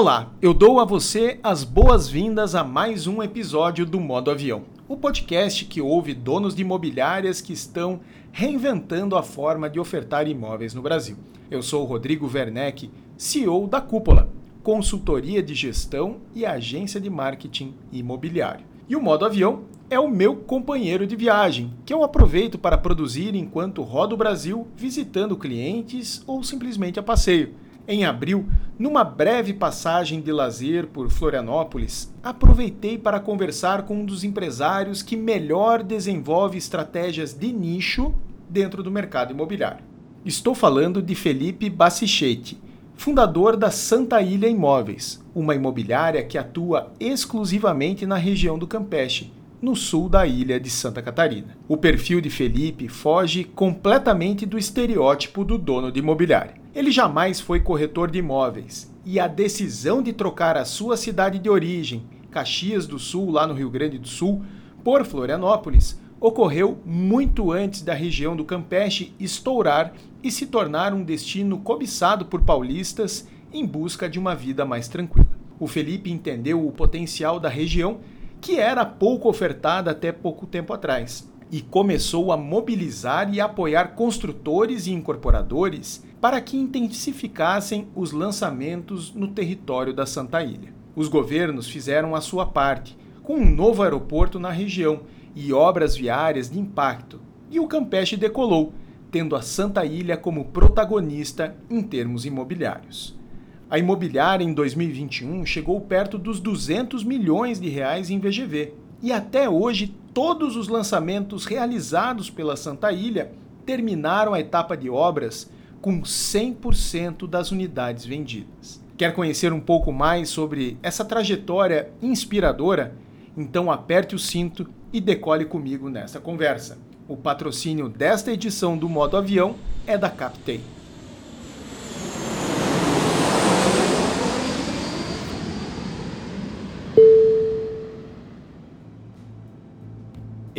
Olá, eu dou a você as boas-vindas a mais um episódio do Modo Avião, o podcast que ouve donos de imobiliárias que estão reinventando a forma de ofertar imóveis no Brasil. Eu sou o Rodrigo Werneck, CEO da Cúpula, consultoria de gestão e agência de marketing imobiliário. E o Modo Avião é o meu companheiro de viagem, que eu aproveito para produzir enquanto rodo o Brasil visitando clientes ou simplesmente a passeio. Em abril, numa breve passagem de lazer por Florianópolis, aproveitei para conversar com um dos empresários que melhor desenvolve estratégias de nicho dentro do mercado imobiliário. Estou falando de Felipe Bassichetti, fundador da Santa Ilha Imóveis, uma imobiliária que atua exclusivamente na região do Campeche, no sul da ilha de Santa Catarina. O perfil de Felipe foge completamente do estereótipo do dono de imobiliária. Ele jamais foi corretor de imóveis e a decisão de trocar a sua cidade de origem, Caxias do Sul, lá no Rio Grande do Sul, por Florianópolis, ocorreu muito antes da região do Campeche estourar e se tornar um destino cobiçado por paulistas em busca de uma vida mais tranquila. O Felipe entendeu o potencial da região, que era pouco ofertada até pouco tempo atrás, e começou a mobilizar e apoiar construtores e incorporadores para que intensificassem os lançamentos no território da Santa Ilha. Os governos fizeram a sua parte, com um novo aeroporto na região e obras viárias de impacto, e o Campeche decolou, tendo a Santa Ilha como protagonista em termos imobiliários. A imobiliária em 2021 chegou perto dos 200 milhões de reais em VGV, e até hoje todos os lançamentos realizados pela Santa Ilha terminaram a etapa de obras com 100% das unidades vendidas. Quer conhecer um pouco mais sobre essa trajetória inspiradora? Então aperte o cinto e decole comigo nesta conversa. O patrocínio desta edição do Modo Avião é da Captei.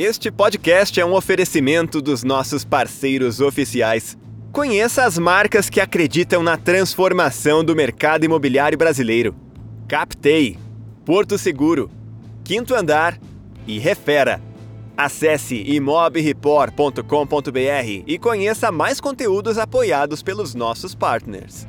Este podcast é um oferecimento dos nossos parceiros oficiais. Conheça as marcas que acreditam na transformação do mercado imobiliário brasileiro. Captei, Porto Seguro, Quinto Andar e Refera. Acesse imobreport.com.br e conheça mais conteúdos apoiados pelos nossos partners.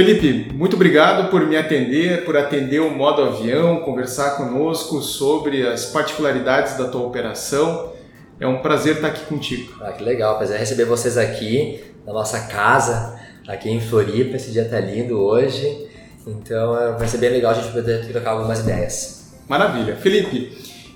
Felipe, muito obrigado por me atender, por atender o modo avião, conversar conosco sobre as particularidades da tua operação. É um prazer estar aqui contigo. Ah, que legal, prazer receber vocês aqui na nossa casa, aqui em Floripa. Esse dia está lindo hoje, então é, vai ser bem legal a gente poder trocar algumas ideias. Maravilha. Felipe,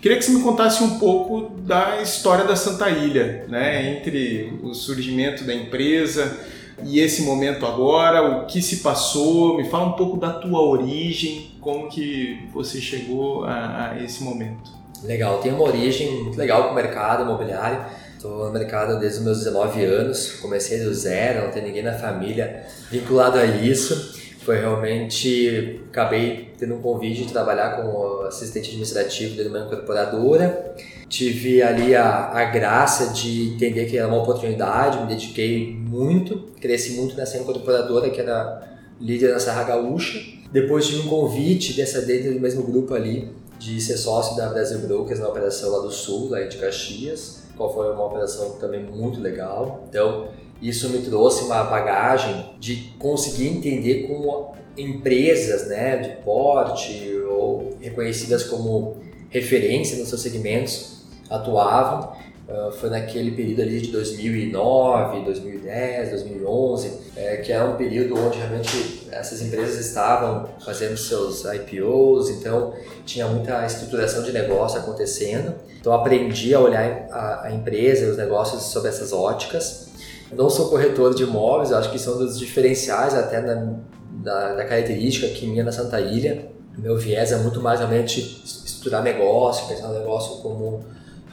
queria que você me contasse um pouco da história da Santa Ilha, né? entre o surgimento da empresa e esse momento agora, o que se passou, me fala um pouco da tua origem, como que você chegou a, a esse momento. Legal, tem uma origem muito legal com o mercado imobiliário. Estou no mercado desde os meus 19 anos, comecei do zero, não tem ninguém na família vinculado a isso. Foi realmente, acabei tendo um convite de trabalhar como assistente administrativo de uma incorporadora tive ali a, a graça de entender que era uma oportunidade, me dediquei muito, cresci muito nessa incorporadora que era líder na Serra Gaúcha. Depois tive um convite dessa dentro do mesmo grupo ali de ser sócio da Brasil Brokers na operação lá do Sul, lá de Caxias, qual foi uma operação também muito legal. Então, isso me trouxe uma bagagem de conseguir entender como empresas né, de porte ou reconhecidas como referência nos seus segmentos atuavam. Uh, foi naquele período ali de 2009, 2010, 2011, é, que era um período onde realmente essas empresas estavam fazendo seus IPOs, então tinha muita estruturação de negócio acontecendo. Então aprendi a olhar a, a empresa e os negócios sob essas óticas. Eu não sou corretor de imóveis, acho que são dos diferenciais até na, da, da característica que minha na Santa Ilha. Meu viés é muito mais realmente estruturar negócio, pensar no negócio como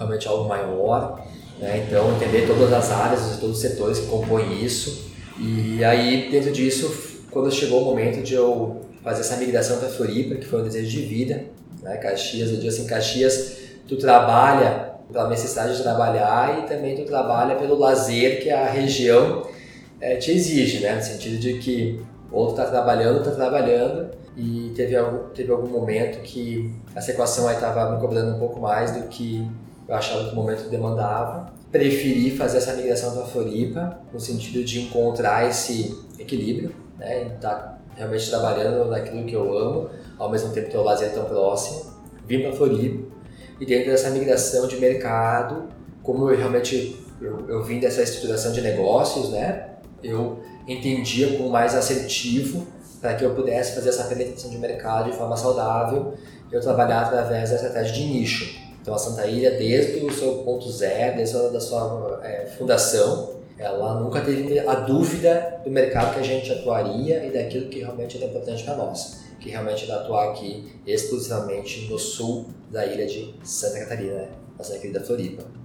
realmente algo maior. Né? Então, entender todas as áreas, todos os setores que compõem isso. E aí, dentro disso, quando chegou o momento de eu fazer essa migração para Floripa, que foi um desejo de vida, né? Caxias, eu digo assim, Caxias, tu trabalha pela necessidade de trabalhar e também tu trabalha pelo lazer que a região é, te exige, né? No sentido de que ou tu tá trabalhando, tá trabalhando, e teve algum, teve algum momento que essa equação aí estava me cobrando um pouco mais do que eu achava que o momento demandava. Preferi fazer essa migração para Floripa, no sentido de encontrar esse equilíbrio, né? Tá realmente trabalhando naquilo que eu amo, ao mesmo tempo ter o lazer tão próximo. Vim para Floripa e dentro dessa migração de mercado, como eu realmente eu, eu vim dessa estruturação de negócios, né? Eu entendia como mais assertivo para que eu pudesse fazer essa penetração de mercado de forma saudável, eu trabalhar através da estratégia de nicho. Então a Santa Ilha, desde o seu ponto zero, desde a da sua é, fundação, ela nunca teve a dúvida do mercado que a gente atuaria e daquilo que realmente era importante para nós, que realmente era atuar aqui exclusivamente no sul da ilha de Santa Catarina, nossa querida Floripa.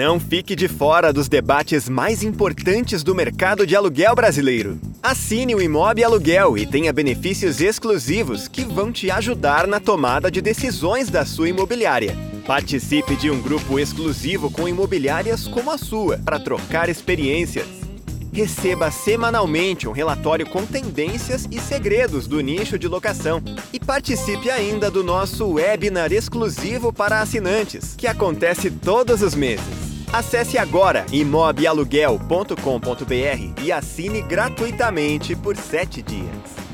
Não fique de fora dos debates mais importantes do mercado de aluguel brasileiro. Assine o Imob Aluguel e tenha benefícios exclusivos que vão te ajudar na tomada de decisões da sua imobiliária. Participe de um grupo exclusivo com imobiliárias como a sua para trocar experiências. Receba semanalmente um relatório com tendências e segredos do nicho de locação. E participe ainda do nosso webinar exclusivo para assinantes, que acontece todos os meses. Acesse agora imobialuguel.com.br e assine gratuitamente por 7 dias.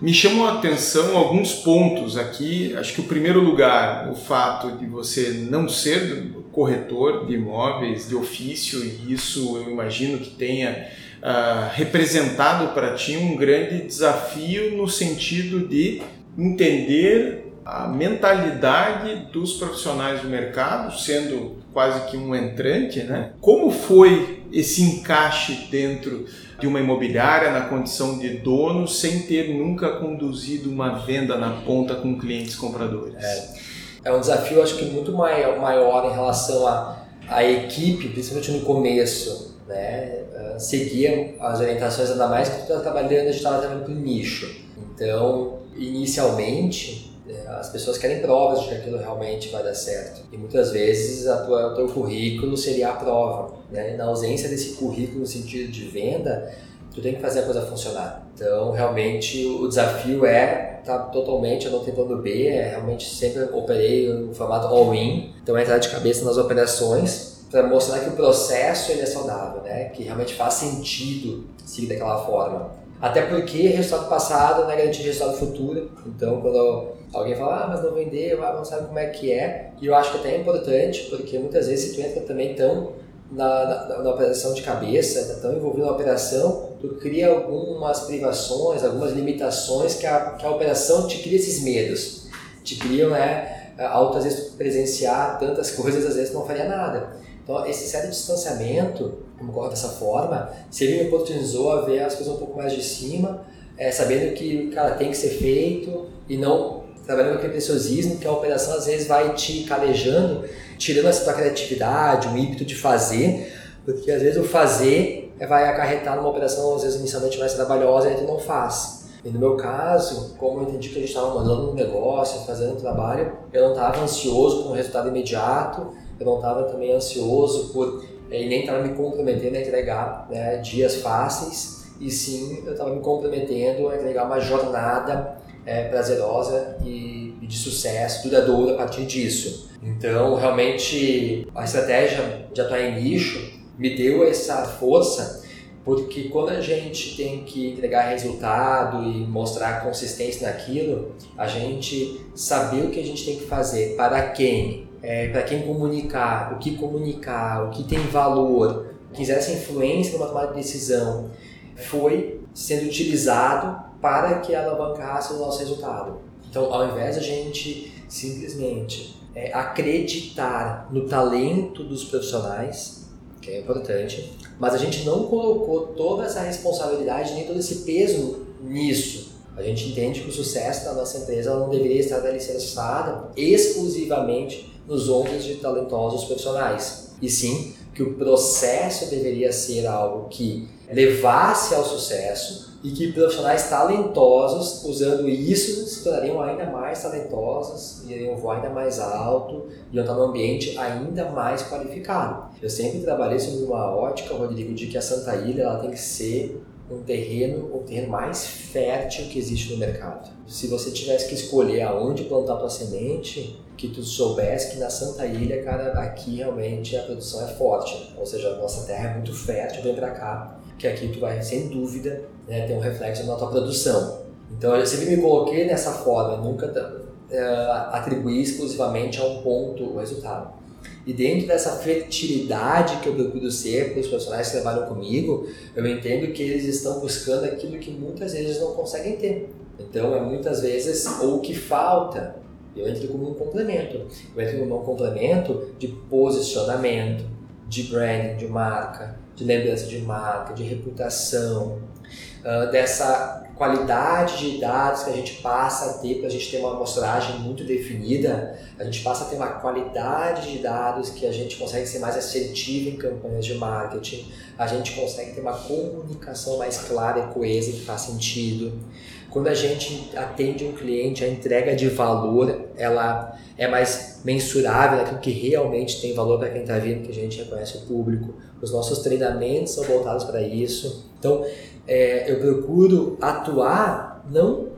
Me chamam a atenção alguns pontos aqui. Acho que o primeiro lugar, o fato de você não ser corretor de imóveis de ofício, e isso eu imagino que tenha uh, representado para ti um grande desafio no sentido de entender a mentalidade dos profissionais do mercado, sendo quase que um entrante, né? Como foi esse encaixe dentro de uma imobiliária na condição de dono sem ter nunca conduzido uma venda na ponta com clientes compradores? É, é um desafio, acho que muito maior, maior em relação à a, equipe, principalmente no começo, né? Uh, seguir as orientações, ainda mais que tu está trabalhando, a gente estava trabalhando com nicho. Então, inicialmente, as pessoas querem provas de que aquilo realmente vai dar certo. E muitas vezes a tua, o teu currículo seria a prova. Né? Na ausência desse currículo no sentido de venda, tu tem que fazer a coisa funcionar. Então, realmente, o desafio é tá totalmente, eu não B, é realmente sempre operei no formato all-in. Então, é entrar de cabeça nas operações para mostrar que o processo ele é saudável, né? que realmente faz sentido seguir daquela forma. Até porque resultado passado não é garantia de resultado futuro. Então, quando alguém fala, ah, mas não vendeu, ah, não sabe como é que é. E eu acho que até é importante, porque muitas vezes se tu entra também tão na, na, na operação de cabeça, tá tão envolvido na operação, tu cria algumas privações, algumas limitações que a, que a operação te cria esses medos. Te criam, né, alto às vezes presenciar tantas coisas, às vezes não faria nada. Então, esse certo distanciamento, como ocorre dessa forma, se ele me oportunizou a ver as coisas um pouco mais de cima, é, sabendo que, cara, tem que ser feito e não trabalhando com preciosismo, que a operação às vezes vai te calejando, tirando essa tua criatividade, o ímpeto de fazer, porque às vezes o fazer vai acarretar numa operação, às vezes inicialmente mais trabalhosa, e tu não faz. E no meu caso, como eu entendi que a gente estava mandando um negócio, fazendo um trabalho, eu não estava ansioso com o resultado imediato, eu não estava também ansioso por eh, e nem estava me comprometendo a entregar né, dias fáceis, e sim eu estava me comprometendo a entregar uma jornada é, prazerosa e, e, de sucesso, duradoura a partir disso. Então, realmente, a estratégia de atuar em nicho me deu essa força, porque quando a gente tem que entregar resultado e mostrar consistência naquilo, a gente saber o que a gente tem que fazer, para quem, é, para quem comunicar, o que comunicar, o que tem valor, que exerce influência numa tomada de decisão, foi sendo utilizado para que alavancasse o nosso resultado. Então, ao invés de a gente simplesmente é, acreditar no talento dos profissionais, que é importante, mas a gente não colocou toda essa responsabilidade nem todo esse peso nisso. A gente entende que o sucesso da nossa empresa não deveria estar alicerçada exclusivamente nos ombros de talentosos profissionais, e sim que o processo deveria ser algo que levasse ao sucesso e que profissionais talentosos, usando isso, se tornariam ainda mais talentosos, iriam voar ainda mais alto, iam estar num ambiente ainda mais qualificado. Eu sempre trabalhei sobre uma ótica, Rodrigo, de que a Santa Ilha ela tem que ser um terreno, o terreno mais fértil que existe no mercado. Se você tivesse que escolher aonde plantar tua semente, que tu soubesse que na Santa Ilha, cara, aqui realmente a produção é forte, ou seja, a nossa terra é muito fértil, vem para cá, que aqui tu vai, sem dúvida, né, ter um reflexo na tua produção. Então eu sempre me coloquei nessa forma, nunca uh, atribuí exclusivamente a um ponto o resultado. E dentro dessa fertilidade que eu procuro ser para os profissionais que trabalham comigo, eu entendo que eles estão buscando aquilo que muitas vezes não conseguem ter. Então é muitas vezes o que falta. Eu entro como um complemento. Eu entro como um complemento de posicionamento, de branding de marca, de lembrança de marca, de reputação, uh, dessa qualidade de dados que a gente passa a ter para a gente ter uma amostragem muito definida, a gente passa a ter uma qualidade de dados que a gente consegue ser mais assertivo em campanhas de marketing, a gente consegue ter uma comunicação mais clara e coesa que faz sentido. Quando a gente atende um cliente, a entrega de valor ela é mais mensurável aquilo que realmente tem valor para quem está vindo, que a gente reconhece o público. Os nossos treinamentos são voltados para isso. Então, é, eu procuro atuar não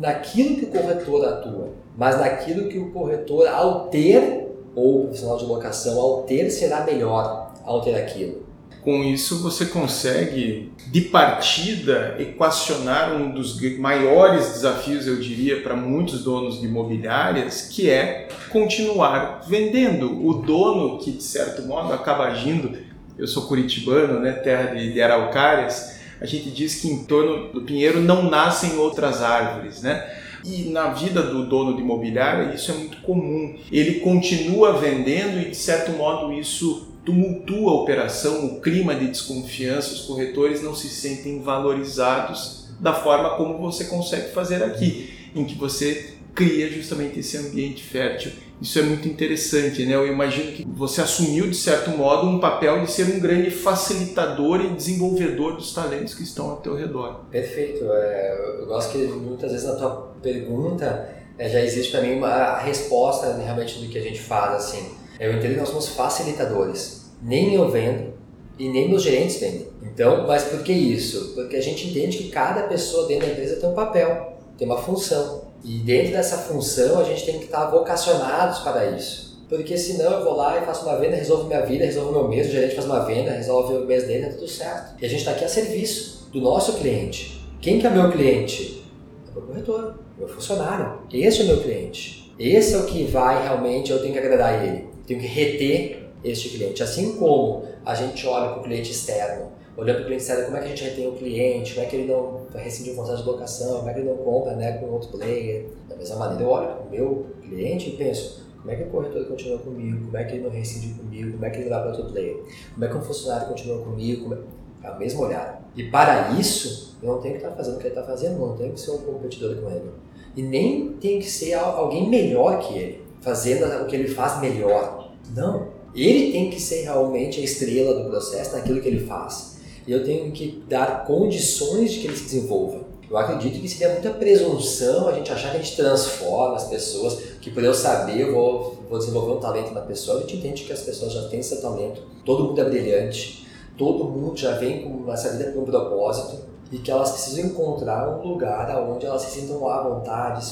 naquilo que o corretor atua, mas naquilo que o corretor, ao ter, ou o profissional de locação, ao ter, será melhor ao ter aquilo. Com isso, você consegue, de partida, equacionar um dos maiores desafios, eu diria, para muitos donos de imobiliárias, que é continuar vendendo. O dono, que de certo modo acaba agindo, eu sou curitibano, né, terra de, de araucárias, a gente diz que em torno do pinheiro não nascem outras árvores, né? E na vida do dono de imobiliária isso é muito comum. Ele continua vendendo e de certo modo isso tumultua a operação, o clima de desconfiança, os corretores não se sentem valorizados da forma como você consegue fazer aqui, em que você cria justamente esse ambiente fértil isso é muito interessante, né? Eu imagino que você assumiu, de certo modo, um papel de ser um grande facilitador e desenvolvedor dos talentos que estão ao teu redor. Perfeito. É, eu gosto que muitas vezes na tua pergunta é, já existe para mim uma resposta realmente do que a gente faz. Assim. Eu entendo que nós somos facilitadores. Nem eu vendo e nem meus gerentes vendem. Então, mas por que isso? Porque a gente entende que cada pessoa dentro da empresa tem um papel, tem uma função. E dentro dessa função a gente tem que estar vocacionados para isso. Porque senão eu vou lá e faço uma venda, resolvo minha vida, resolvo meu mês, o gerente faz uma venda, resolve o mês dele, tá tudo certo. E a gente está aqui a serviço do nosso cliente. Quem que é meu cliente? É meu corretor, meu funcionário. Esse é o meu cliente. Esse é o que vai realmente, eu tenho que agradar ele. Tenho que reter este cliente. Assim como a gente olha para o cliente externo olhando para o cliente externo, como é que a gente retém o cliente, como é que ele não rescinde o contrato de locação, como é que ele não compra né, com outro player. Da mesma maneira, eu olho para o meu cliente e penso, como é que o corretor continua comigo, como é que ele não rescinde comigo, como é que ele vai para outro player, como é que um funcionário continua comigo, é... é o mesmo. E para isso, eu não tenho que estar fazendo o que ele está fazendo, não tenho que ser um competidor com ele. E nem tem que ser alguém melhor que ele, fazendo o que ele faz melhor. Não. Ele tem que ser realmente a estrela do processo naquilo que ele faz. E eu tenho que dar condições de que ele se desenvolva. Eu acredito que seria muita presunção a gente achar que a gente transforma as pessoas, que por eu saber eu vou, vou desenvolver um talento na pessoa. A gente entende que as pessoas já têm seu talento, todo mundo é brilhante, todo mundo já vem com essa vida com um propósito e que elas precisam encontrar um lugar onde elas se sintam à vontade,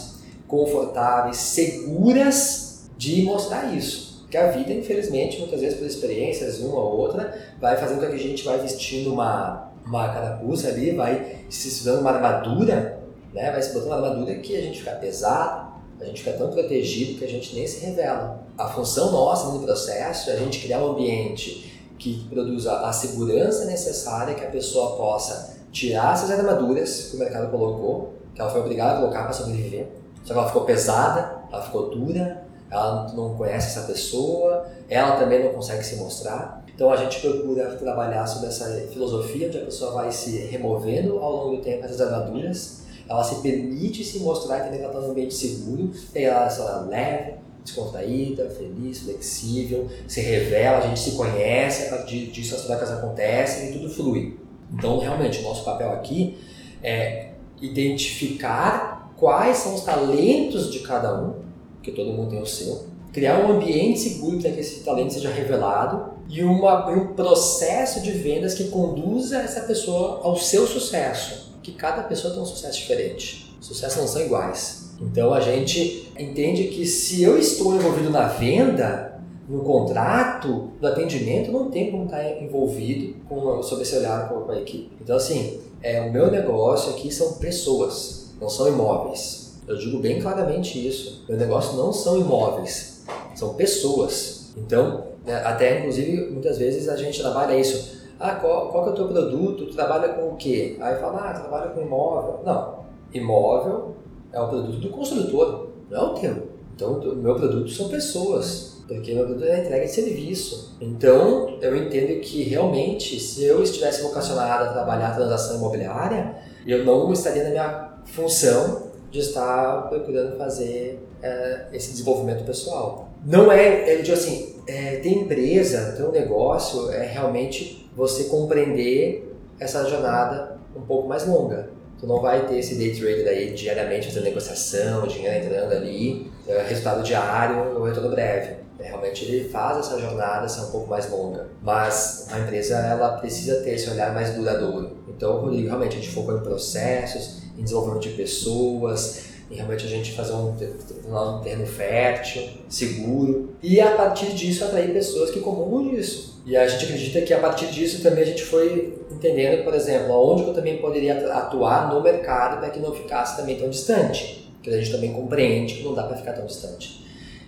confortáveis, seguras de mostrar isso. Porque a vida, infelizmente, muitas vezes por experiências, uma ou outra, vai fazendo com que a gente vai vestindo uma, uma carapuça ali, vai se estudando uma armadura, né? vai se botando uma armadura que a gente fica pesado, a gente fica tão protegido que a gente nem se revela. A função nossa no processo é a gente criar um ambiente que produza a segurança necessária que a pessoa possa tirar essas armaduras que o mercado colocou, que ela foi obrigada a colocar para sobreviver. Só que ela ficou pesada, ela ficou dura, ela não conhece essa pessoa, ela também não consegue se mostrar. Então a gente procura trabalhar sobre essa filosofia onde a pessoa vai se removendo ao longo do tempo essas armaduras, ela se permite se mostrar que ela está num ambiente seguro, e aí ela, ela leve, descontraída, feliz, flexível, se revela, a gente se conhece, a partir disso as trocas acontecem e tudo flui. Então, realmente, o nosso papel aqui é identificar quais são os talentos de cada um, que todo mundo tem o seu, criar um ambiente seguro para que esse talento seja revelado e uma, um processo de vendas que conduza essa pessoa ao seu sucesso, que cada pessoa tem um sucesso diferente. Sucessos não são iguais. Então a gente entende que se eu estou envolvido na venda, no contrato, no atendimento, não tem como estar envolvido com, sob esse olhar com a equipe. Então, assim, é, o meu negócio aqui são pessoas, não são imóveis. Eu digo bem claramente isso. Meu negócio não são imóveis, são pessoas. Então, né, até inclusive, muitas vezes a gente trabalha isso. Ah, qual, qual que é o teu produto? Tu trabalha com o quê? Aí fala, ah, trabalha com imóvel. Não, imóvel é o produto do construtor, não é o teu. Então, o meu produto são pessoas porque meu produto é entrega de serviço. Então, eu entendo que realmente, se eu estivesse vocacionado a trabalhar transação imobiliária, eu não estaria na minha função de estar procurando fazer é, esse desenvolvimento pessoal. Não é, eu digo assim, é, empresa, ter um negócio, é realmente você compreender essa jornada um pouco mais longa. Tu não vai ter esse day trader aí diariamente fazendo negociação, dinheiro entrando ali, é, resultado diário ou retorno breve. É, realmente ele faz essa jornada ser um pouco mais longa, mas a empresa ela precisa ter esse olhar mais duradouro. Então, Rodrigo, realmente a gente focou em processos, em desenvolvimento de pessoas, em realmente a gente fazer um, um terreno fértil, seguro, e a partir disso atrair pessoas que comungam disso. E a gente acredita que a partir disso também a gente foi entendendo, por exemplo, aonde eu também poderia atuar no mercado para que não ficasse também tão distante, que a gente também compreende que não dá para ficar tão distante.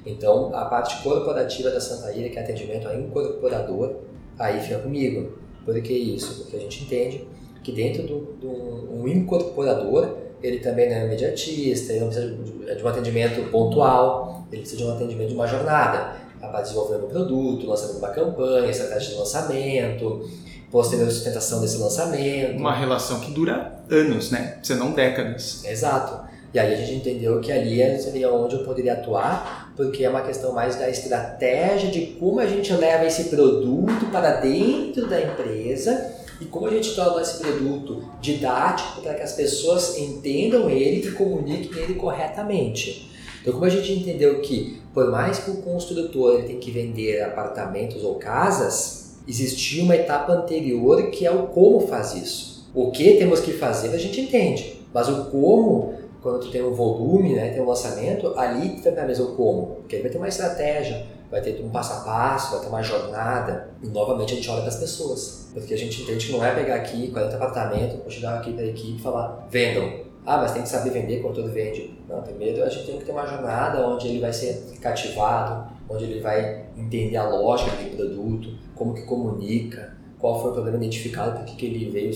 Então, a parte corporativa da Santa Ilha, que é atendimento a incorporador, aí fica comigo. Por que isso? Porque a gente entende que dentro de um, um incorporador, ele também não é imediatista, ele não precisa de, de um atendimento pontual, ele precisa de um atendimento de uma jornada. Para desenvolver um produto, lançamento de uma campanha, estratégia de lançamento, posterior sustentação desse lançamento. Uma relação que dura anos, né? Se não décadas. Exato. E aí a gente entendeu que ali seria onde eu poderia atuar, porque é uma questão mais da estratégia de como a gente leva esse produto para dentro da empresa e como a gente torna esse produto didático para que as pessoas entendam ele e comuniquem ele corretamente. Então, como a gente entendeu que, por mais que o construtor ele tem que vender apartamentos ou casas, existia uma etapa anterior que é o como faz isso. O que temos que fazer a gente entende, mas o como quando tu tem um volume, né, tem um lançamento, ali tu vai mesmo como, porque aí vai ter uma estratégia, vai ter um passo a passo, vai ter uma jornada, e novamente a gente olha para as pessoas, porque a gente entende que não é pegar aqui 40 apartamentos, vou chegar aqui para a equipe e falar, vendam. Ah, mas tem que saber vender quando todo vende. Não, primeiro a gente tem que ter uma jornada onde ele vai ser cativado, onde ele vai entender a lógica do produto, como que comunica, qual foi o problema identificado, por que ele veio,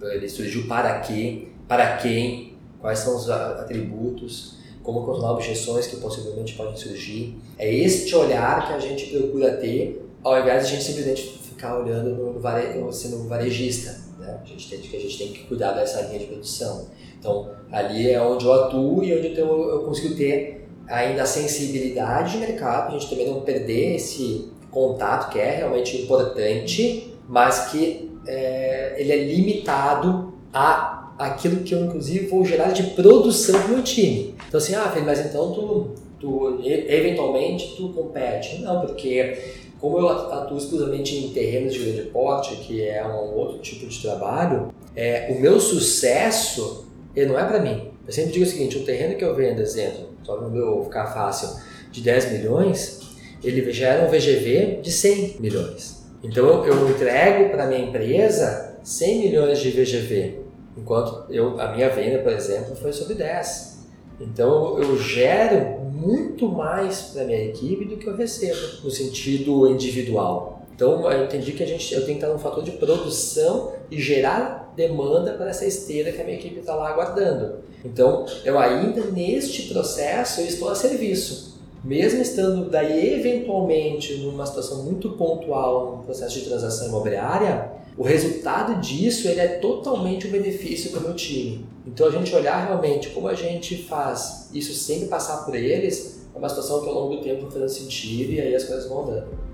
ele surgiu para quê, para quem, quais são os atributos, como controlar objeções que possivelmente podem surgir. É este olhar que a gente procura ter, ao invés de a gente simplesmente ficar olhando no vare... sendo varejista. Né? A gente tem que a gente tem que cuidar dessa linha de produção. Então ali é onde eu atuo e onde eu, eu consigo ter ainda a sensibilidade de mercado, a gente também não perder esse contato que é realmente importante, mas que é, ele é limitado a aquilo que eu inclusive vou gerar de produção para o meu time. Então assim, ah, Felipe, mas então tu, tu eventualmente tu compete? Não, porque como eu atuo exclusivamente em terrenos de grande porte, que é um outro tipo de trabalho, é, o meu sucesso ele não é para mim. Eu sempre digo o seguinte, o terreno que eu vendo, exemplo, só para eu ficar fácil, de 10 milhões, ele gera um VGV de 100 milhões. Então eu entrego para minha empresa 100 milhões de VGV, enquanto eu, a minha venda, por exemplo, foi sobre 10. Então eu gero muito mais para minha equipe do que eu recebo no sentido individual. Então eu entendi que a gente, eu tenho que estar num fator de produção e gerar demanda para essa esteira que a minha equipe está lá aguardando. Então eu ainda neste processo eu estou a serviço mesmo estando daí eventualmente numa situação muito pontual no processo de transação imobiliária, o resultado disso ele é totalmente um benefício para o meu time. Então a gente olhar realmente como a gente faz isso sem passar por eles é uma situação que ao longo do tempo vai fazendo sentido e aí as coisas vão andando.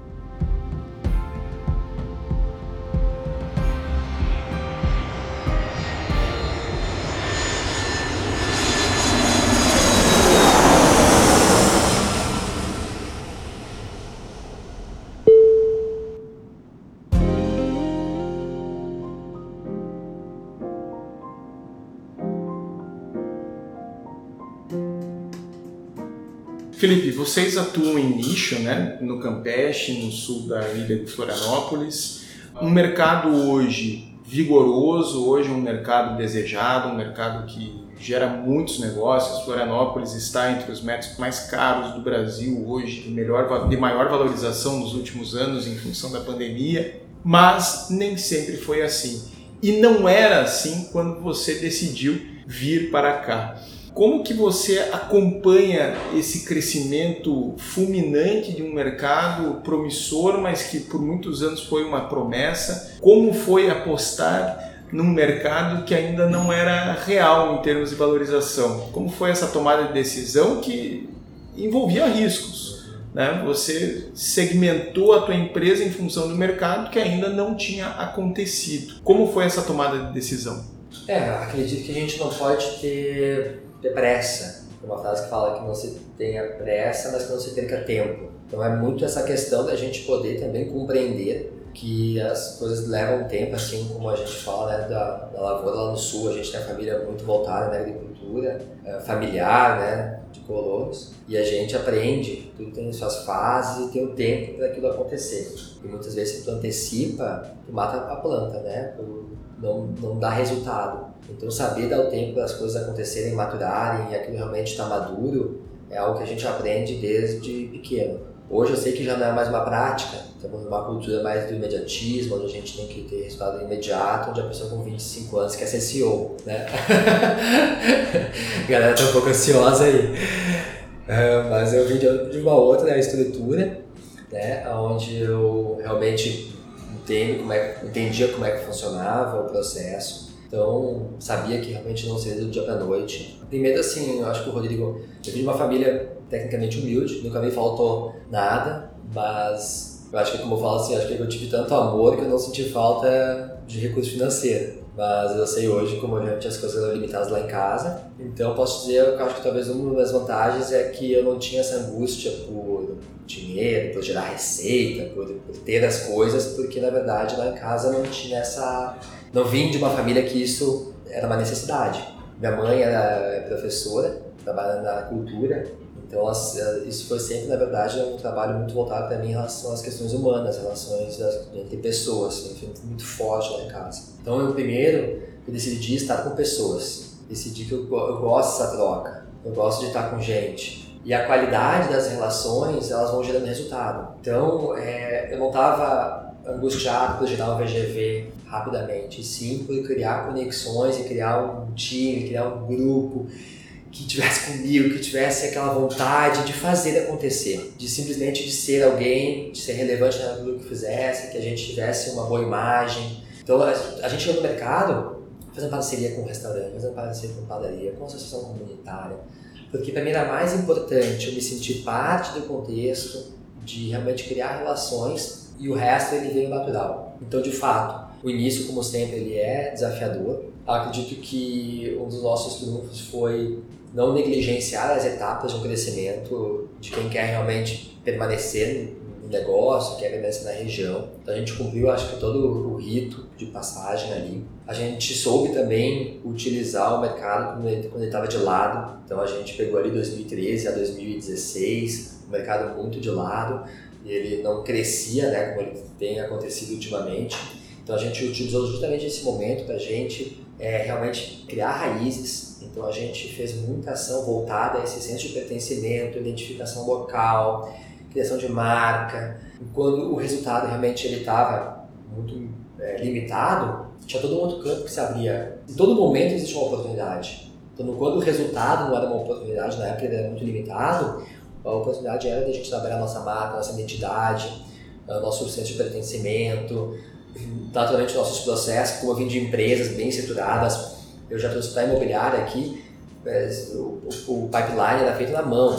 Vocês atuam em nicho, né? No Campeche, no sul da ilha de Florianópolis. Um mercado hoje vigoroso, hoje um mercado desejado, um mercado que gera muitos negócios. Florianópolis está entre os metros mais caros do Brasil hoje, de, melhor, de maior valorização nos últimos anos em função da pandemia, mas nem sempre foi assim. E não era assim quando você decidiu vir para cá. Como que você acompanha esse crescimento fulminante de um mercado promissor, mas que por muitos anos foi uma promessa? Como foi apostar num mercado que ainda não era real em termos de valorização? Como foi essa tomada de decisão que envolvia riscos? Né? Você segmentou a tua empresa em função do mercado que ainda não tinha acontecido. Como foi essa tomada de decisão? É, acredito que a gente não pode ter ter pressa. Uma frase que fala que não se tenha pressa, mas que não se perca tempo. Então é muito essa questão da gente poder também compreender que as coisas levam tempo, assim como a gente fala né, da, da lavoura lá no sul, a gente tem a família muito voltada na agricultura, é, familiar, né, de colonos, e a gente aprende, tudo tem suas fases e tem o tempo para aquilo acontecer. E muitas vezes se tu antecipa, tu mata a planta, né, tu não, não dá resultado. Então, saber dar o tempo para as coisas acontecerem, maturarem e aquilo realmente está maduro é algo que a gente aprende desde pequeno. Hoje eu sei que já não é mais uma prática, estamos numa cultura mais do imediatismo, onde a gente tem que ter resultado imediato, onde a pessoa com 25 anos quer ser CEO, né? a galera tá um pouco ansiosa aí. Uh, mas eu vim de uma outra estrutura, né, onde eu realmente entendo como é, entendia como é que funcionava o processo, então, sabia que realmente não seria do dia para noite. Primeiro, assim, eu acho que o Rodrigo, eu vim de uma família tecnicamente humilde, nunca me faltou nada, mas eu acho que, como eu falo assim, acho que eu tive tanto amor que eu não senti falta de recurso financeiro. Mas eu sei hoje como realmente as coisas eram limitadas lá em casa. Então, posso dizer que eu acho que talvez uma das vantagens é que eu não tinha essa angústia por dinheiro, por gerar receita, por, por ter as coisas, porque na verdade lá em casa não tinha essa não vim de uma família que isso era uma necessidade. Minha mãe era professora, trabalha na cultura, então isso foi sempre, na verdade, um trabalho muito voltado para mim em relação às questões humanas, relações das, entre pessoas, foi muito forte lá em casa. Então eu primeiro eu decidi estar com pessoas, decidi que eu, eu gosto dessa troca, eu gosto de estar com gente. E a qualidade das relações, elas vão gerando resultado. Então, é, eu não estava angustiado por gerar um VGV rapidamente, sim por criar conexões e criar um time, criar um grupo que tivesse comigo, que tivesse aquela vontade de fazer acontecer, de simplesmente de ser alguém, de ser relevante naquilo que fizesse, que a gente tivesse uma boa imagem. Então a, gente chegou no mercado fazendo parceria com restaurante, fazendo parceria com padaria, com associação comunitária, porque para mim era mais importante eu me sentir parte do contexto, de realmente criar relações e o resto ele veio natural. Então, de fato, o início, como sempre, ele é desafiador. acredito que um dos nossos trunfos foi não negligenciar as etapas de um crescimento de quem quer realmente permanecer no negócio, quer permanecer na região. Então a gente cumpriu, acho que todo o rito de passagem ali. A gente soube também utilizar o mercado quando ele estava de lado. Então a gente pegou ali 2013 a 2016, o mercado muito de lado ele não crescia, né, como ele tem acontecido ultimamente. Então a gente utilizou justamente esse momento para a gente é, realmente criar raízes. Então a gente fez muita ação voltada a esse senso de pertencimento, identificação local, criação de marca. Quando o resultado realmente ele estava muito é, limitado, tinha todo um outro campo que se abria. Em todo momento existe uma oportunidade. Então quando o resultado não era uma oportunidade, na época ele era muito limitado, a oportunidade era de a gente trabalhar nossa marca, nossa identidade, nosso senso de pertencimento, naturalmente nossos processos, como eu vim de empresas bem estruturadas, eu já trouxe para a imobiliária aqui, o, o, pipeline era feito na mão,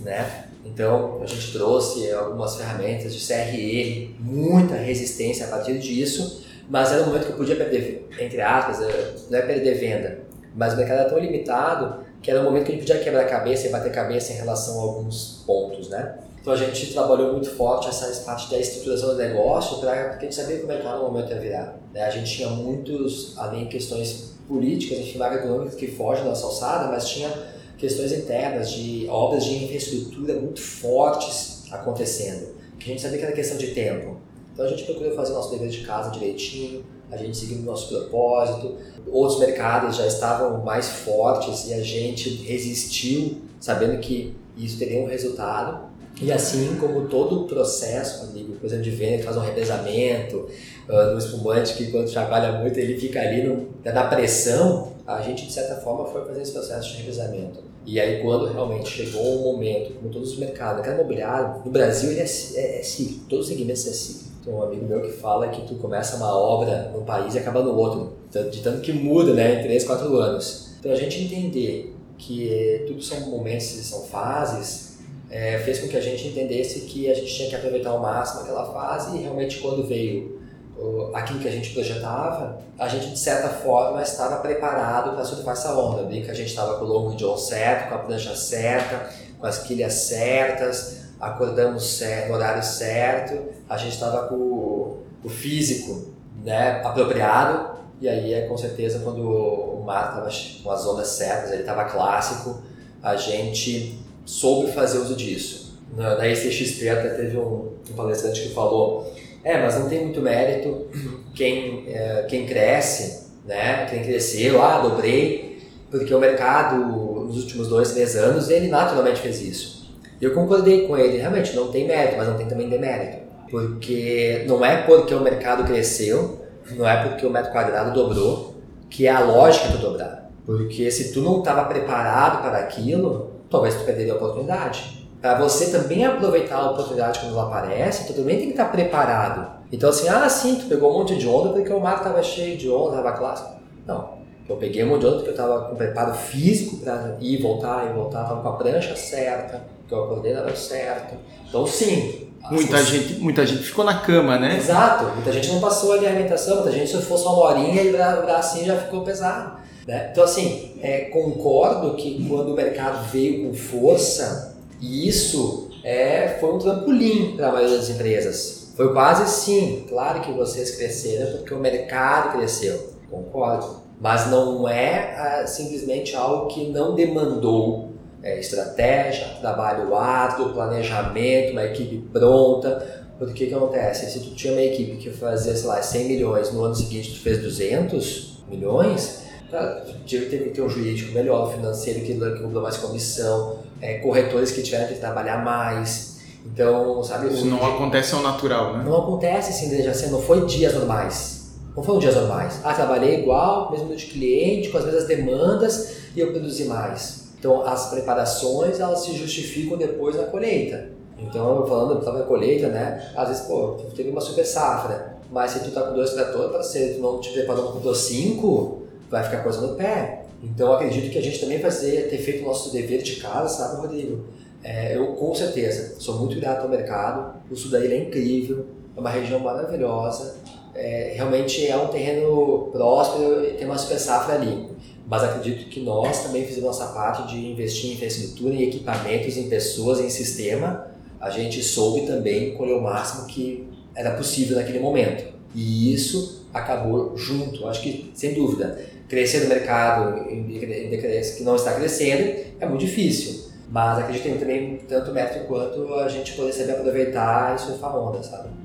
né? Então a gente trouxe algumas ferramentas de CRM, muita resistência a partir disso, mas era um momento que eu podia perder, entre aspas, eh, não é perder venda, mas o mercado era tão limitado que era um momento que a gente podia quebrar a cabeça e bater cabeça em relação a alguns pontos, né? Então a gente trabalhou muito forte essa parte da estruturação do negócio para porque a gente sabia que o mercado no momento ia virar. Né? A gente tinha muitos, além de questões políticas, enfim, macroeconômicas que fogem da nossa alçada, mas tinha questões internas de obras de infraestrutura muito fortes acontecendo, que a gente sabia que era questão de tempo. Então a gente procurou fazer o nosso dever de casa direitinho, a gente seguindo o nosso propósito. Outros mercados já estavam mais fortes e a gente resistiu, sabendo que isso teria um resultado. E assim como todo o processo, amigo, por exemplo, de venda faz um revezamento, uh, no espumante que quando trabalha muito ele fica ali no, na pressão, a gente de certa forma foi fazer esse processo de revezamento. E aí quando realmente chegou o momento, como todos os mercados, cada imobiliário, no Brasil ele é, é, é ciclo, todos os segmentos é ciclo. Tem um amigo meu que fala que tu começa uma obra num país e acaba no outro, de tanto que muda né, em 3, 4 anos. Então a gente entender que tudo são momentos são fases, é, fez com que a gente entendesse que a gente tinha que aproveitar ao máximo aquela fase e realmente quando veio uh, aquilo que a gente projetava, a gente de certa forma estava preparado para surfar essa onda. que a gente estava com o longo de certo, com a prancha certa, com as quilhas certas, acordamos no horário certo, a gente estava com o, o físico né, apropriado e aí é com certeza quando o mar estava com as ondas certas, ele estava clássico, a gente soube fazer uso disso. Na, na ICXP até teve um, um, palestrante que falou: é, mas não tem muito mérito quem, é, quem cresce, né? Quem cresceu, ah, dobrei, porque o mercado nos últimos dois, três anos ele naturalmente fez isso. E eu concordei com ele, realmente não tem mérito, mas não tem também demérito. Porque não é porque o mercado cresceu, não é porque o metro quadrado dobrou, que é a lógica de dobrar. Porque se tu não estava preparado para aquilo, talvez tu perderia a oportunidade. Para você também aproveitar a oportunidade quando ela aparece, tu também tem que estar preparado. Então assim, ah sim, tu pegou um monte de onda porque o mar estava cheio de onda, estava clássico. Não, eu peguei um monte de onda porque eu estava com preparo físico para ir e voltar e voltar, estava com a prancha certa, que eu acordei na hora certa. Então sim, Muita gente, muita gente ficou na cama, né? Exato. Muita gente não passou ali a alimentação, muita gente se fosse uma horinha e o bracinho já ficou pesado. Né? Então, assim, é, concordo que quando o mercado veio com força, isso é, foi um trampolim para a maioria das empresas. Foi quase sim, claro que vocês cresceram porque o mercado cresceu, concordo. Mas não é ah, simplesmente algo que não demandou é, estratégia, trabalho árduo, planejamento, uma equipe pronta. Porque o que, acontece? Se tu tinha uma equipe que fazia, sei lá, 100 milhões, no ano seguinte tu fez 200 milhões, tive que ter um jurídico melhor, financeiro que, que cobrou mais comissão, é, corretores que tiveram que trabalhar mais. Então, sabe? Isso não acontece ao natural, né? Não acontece assim, desde assim, não foi dias normais. Não foram dias normais. Ah, trabalhei igual, mesmo número de cliente, com as mesmas demandas e eu produzi mais. Então, as preparações, elas se justificam depois na colheita. Então, falando, estava na colheita, né? Às vezes, pô, teve uma super safra Mas se tu tá com dois tratores, para ser tu não te preparou com cinco, vai ficar coisa no pé. Então acredito que a gente também fazer, ter feito o nosso dever de casa, sabe, Rodrigo? É, eu com certeza sou muito grato ao mercado, o sul da ilha é incrível, é uma região maravilhosa, é, realmente é um terreno próspero e tem uma super safra ali. Mas acredito que nós também fizemos nossa parte de investir em infraestrutura, em equipamentos, em pessoas, em sistema. A gente soube também colher o máximo que era possível naquele momento. E isso acabou junto. Acho que, sem dúvida, crescer no mercado que não está crescendo é muito difícil. Mas acredito que também tanto mérito quanto a gente poder saber aproveitar e surfar onda, sabe?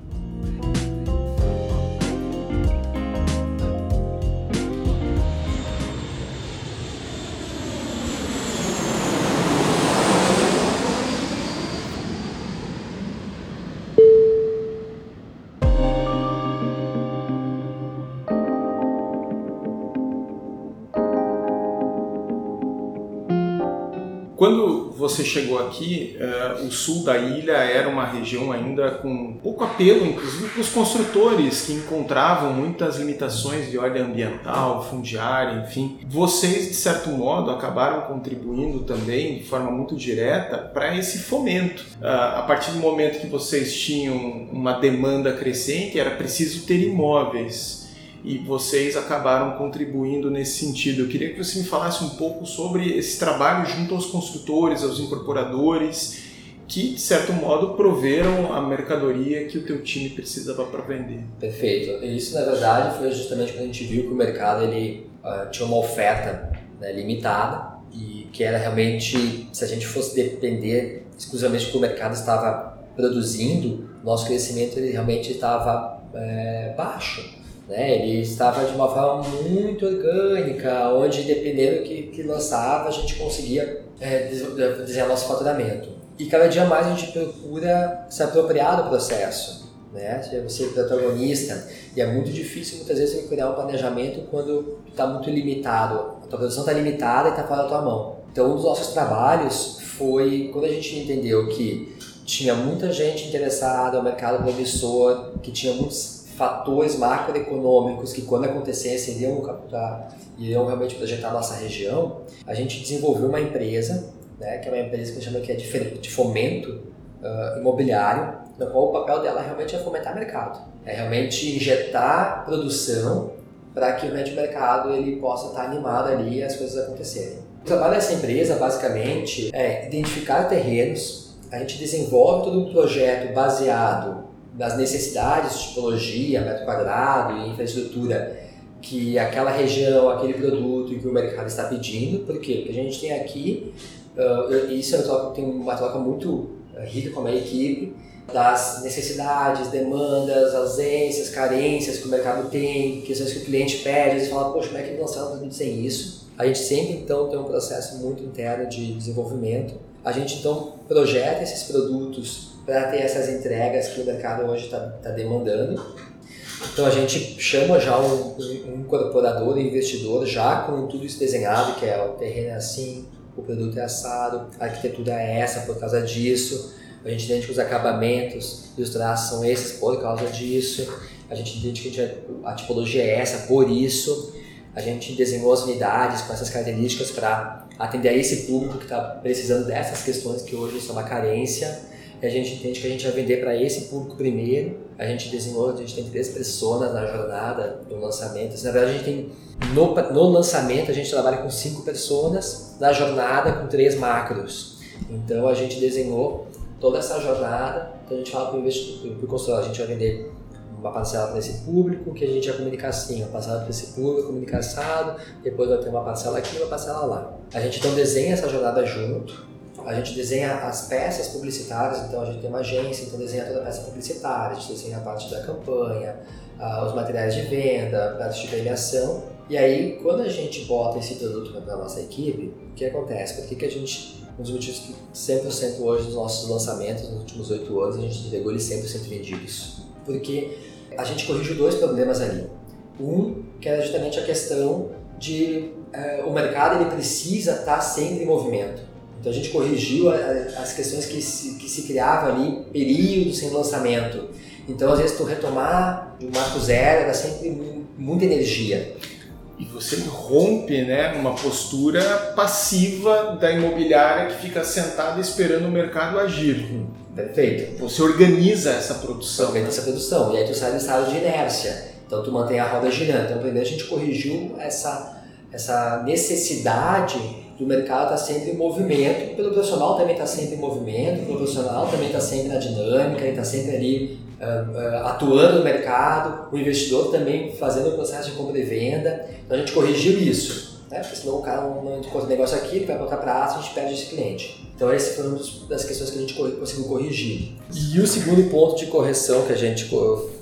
Você chegou aqui, uh, o sul da ilha era uma região ainda com pouco apelo, inclusive para os construtores que encontravam muitas limitações de ordem ambiental, fundiária, enfim. Vocês, de certo modo, acabaram contribuindo também de forma muito direta para esse fomento. Uh, a partir do momento que vocês tinham uma demanda crescente, era preciso ter imóveis e vocês acabaram contribuindo nesse sentido. Eu queria que você me falasse um pouco sobre esse trabalho junto aos construtores, aos incorporadores, que de certo modo proveram a mercadoria que o teu time precisava para vender. Perfeito. Isso na verdade foi justamente quando a gente viu que o mercado ele uh, tinha uma oferta né, limitada e que era realmente se a gente fosse depender exclusivamente do que o mercado estava produzindo, nosso crescimento ele realmente estava é, baixo. Né? Ele estava de uma forma muito orgânica, onde dependendo do que, que lançava, a gente conseguia é, desenhar nosso faturamento. E cada dia mais a gente procura se apropriar do processo. Né? Você é protagonista e é muito difícil muitas vezes criar um planejamento quando está muito limitado. A tua produção está limitada e está fora da tua mão. Então, um dos nossos trabalhos foi quando a gente entendeu que tinha muita gente interessada, o mercado promissor, que tinha muitos fatores macroeconômicos que, quando acontecessem, iriam captar, iriam realmente projetar a nossa região, a gente desenvolveu uma empresa, né, que é uma empresa que a gente chama que é de, de fomento uh, imobiliário, na qual o papel dela realmente é fomentar mercado. É realmente injetar produção para que realmente o mercado ele possa estar animado ali e as coisas acontecerem. O trabalho dessa empresa, basicamente, é identificar terrenos, a gente desenvolve todo um projeto baseado das necessidades, tipologia, metro quadrado e infraestrutura que aquela região, aquele produto e que o mercado está pedindo. Por quê? Porque a gente tem aqui, uh, isso é troca, tem uma troca muito rica com a minha equipe, das necessidades, demandas, ausências, carências que o mercado tem, questões que o cliente pede, eles falam, poxa, como é que lançaram um produto sem isso? A gente sempre, então, tem um processo muito interno de desenvolvimento. A gente, então, projeta esses produtos para ter essas entregas que o mercado hoje está tá demandando. Então a gente chama já um, um incorporador, um investidor, já com tudo isso desenhado, que é o terreno é assim, o produto é assado, a arquitetura é essa por causa disso, a gente que os acabamentos e os traços são esses por causa disso, a gente entende que a tipologia é essa por isso, a gente desenhou as unidades com essas características para atender a esse público que está precisando dessas questões que hoje são uma carência a gente entende que a gente vai vender para esse público primeiro. A gente desenhou, a gente tem três pessoas na jornada do lançamento. Assim, na verdade, a gente tem no, no lançamento a gente trabalha com cinco pessoas, na jornada com três macros. Então a gente desenhou toda essa jornada. Então a gente fala para o investidor, para o consultor, a gente vai vender uma parcela para esse público, que a gente vai comunicar assim, uma parcela para esse público, comunicar assado, depois vai ter uma parcela aqui uma parcela lá. A gente então desenha essa jornada junto, a gente desenha as peças publicitárias, então a gente tem uma agência, então desenha toda a peça publicitária, a gente desenha a parte da campanha, uh, os materiais de venda, a parte de premiação. E aí, quando a gente bota esse produto para a nossa equipe, o que acontece? Por que, que a gente, um dos motivos que 100% hoje dos nossos lançamentos, nos últimos oito anos, a gente entregou eles 100% vendidos? Porque a gente corrigiu dois problemas ali. Um, que era justamente a questão de uh, o mercado ele precisa estar sempre em movimento. Então a gente corrigiu as questões que se, que se criavam ali, período sem lançamento. Então, às vezes, tu retomar de um marco zero era sempre muita energia. E você rompe né, uma postura passiva da imobiliária que fica sentada esperando o mercado agir. Hum, perfeito. Você organiza essa produção. Organiza essa produção. E aí tu sai do estado de inércia. Então tu mantém a roda girando. Então primeiro a gente corrigiu essa, essa necessidade do mercado estar sempre em movimento, pelo profissional também está sempre em movimento, o profissional também está sempre na dinâmica, ele está sempre ali uh, uh, atuando no mercado, o investidor também fazendo o processo de compra e venda. Então a gente corrigiu isso, né? porque senão o cara não, encontra negócio aqui, ele vai botar para a a gente perde esse cliente. Então essa foi uma das questões que a gente conseguiu corrigir. E o segundo ponto de correção que a gente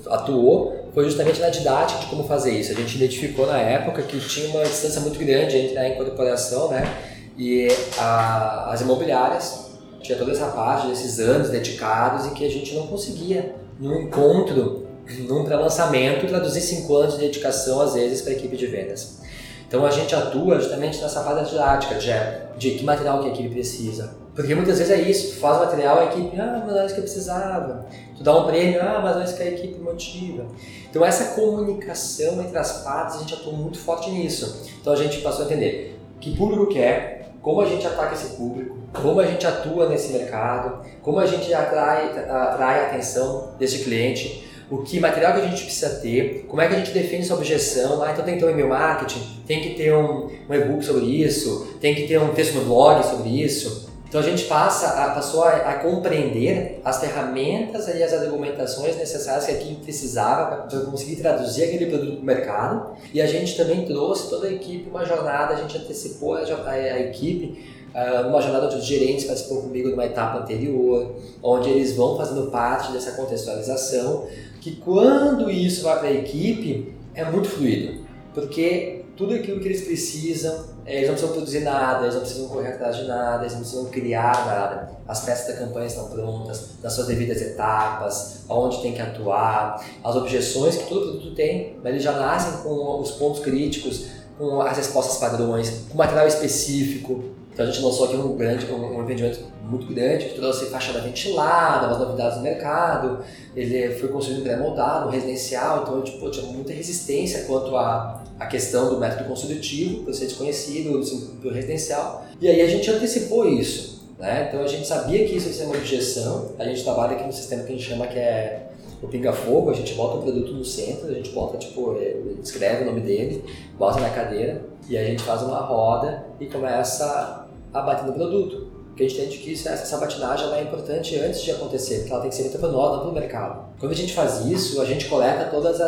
atuou foi justamente na didática de como fazer isso. A gente identificou na época que tinha uma distância muito grande entre a incorporação né, e a, as imobiliárias. Tinha toda essa parte desses anos dedicados e que a gente não conseguia, num encontro, num pré-lançamento, traduzir cinco anos de dedicação, às vezes, para a equipe de vendas. Então a gente atua justamente nessa parte didática, de, de que material que a equipe precisa, porque muitas vezes é isso, tu faz material, a equipe, ah, mas não é isso que eu precisava. Tu dá um prêmio, ah, mas não é isso que a equipe motiva. Então essa comunicação entre as partes, a gente atua muito forte nisso. Então a gente passou a entender que público quer, como a gente ataca esse público, como a gente atua nesse mercado, como a gente atrai, atrai a atenção desse cliente, o que material que a gente precisa ter, como é que a gente define essa objeção, ah, então tem que ter um e-mail marketing, tem que ter um, um e-book sobre isso, tem que ter um texto no blog sobre isso, então a gente passa a, passou a, a, compreender as ferramentas e as argumentações necessárias que a equipe precisava para conseguir traduzir aquele produto para o mercado. E a gente também trouxe toda a equipe uma jornada, a gente antecipou a, a, a equipe uh, uma jornada onde os gerentes participam comigo numa etapa anterior, onde eles vão fazendo parte dessa contextualização, que quando isso vai para a equipe é muito fluido, porque tudo aquilo que eles precisam é, eles não precisam produzir nada, eles não precisam correr atrás de nada, eles não precisam criar nada. As peças da campanha estão prontas, nas suas devidas etapas, aonde tem que atuar, as objeções que todo produto tem, mas eles já nascem com os pontos críticos, com as respostas padrões, com material específico. Então a gente lançou aqui um grande, um, um empreendimento muito grande, que trouxe fachada ventilada, umas novidades no mercado. Ele foi construído pré-moldado, residencial, então tipo, tinha muita resistência quanto a a questão do método construtivo, por ser desconhecido, do residencial. E aí a gente antecipou isso. Né? Então a gente sabia que isso ia ser uma objeção. A gente trabalha aqui no sistema que a gente chama que é o pinga-fogo. A gente bota o produto no centro, a gente bota, tipo, escreve o nome dele, bota na cadeira e a gente faz uma roda e começa a bater no produto. Porque a gente entende que essa batinagem é importante antes de acontecer, porque ela tem que ser feita para o mercado. Quando a gente faz isso, a gente coleta todos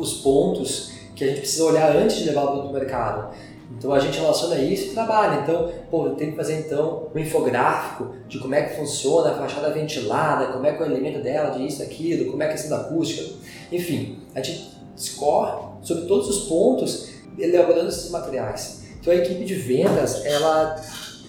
os pontos que a gente precisa olhar antes de levar o produto para o mercado. Então a gente relaciona isso e trabalha. Então, pô, tem que fazer então um infográfico de como é que funciona a fachada ventilada, como é que é o elemento dela, de isso, aquilo, como é a questão da acústica. Enfim, a gente discorre sobre todos os pontos elaborando esses materiais. Então a equipe de vendas, ela,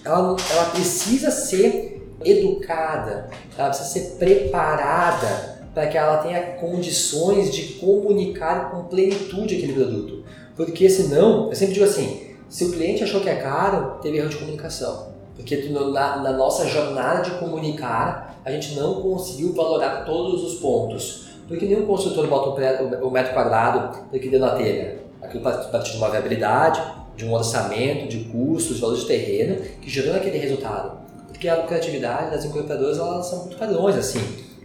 ela, ela precisa ser educada, ela precisa ser preparada para que ela tenha condições de comunicar com plenitude aquele produto. Porque senão, eu sempre digo assim, se o cliente achou que é caro, teve erro de comunicação. Porque na, na nossa jornada de comunicar, a gente não conseguiu valorar todos os pontos. Porque nenhum consultor bota o, metro quadrado daqui dentro da telha. Aquilo parte de uma viabilidade, de um orçamento, de custos, de valor de terreno, que gerou aquele resultado. Porque a lucratividade das incorporadoras elas são muito padrões, assim.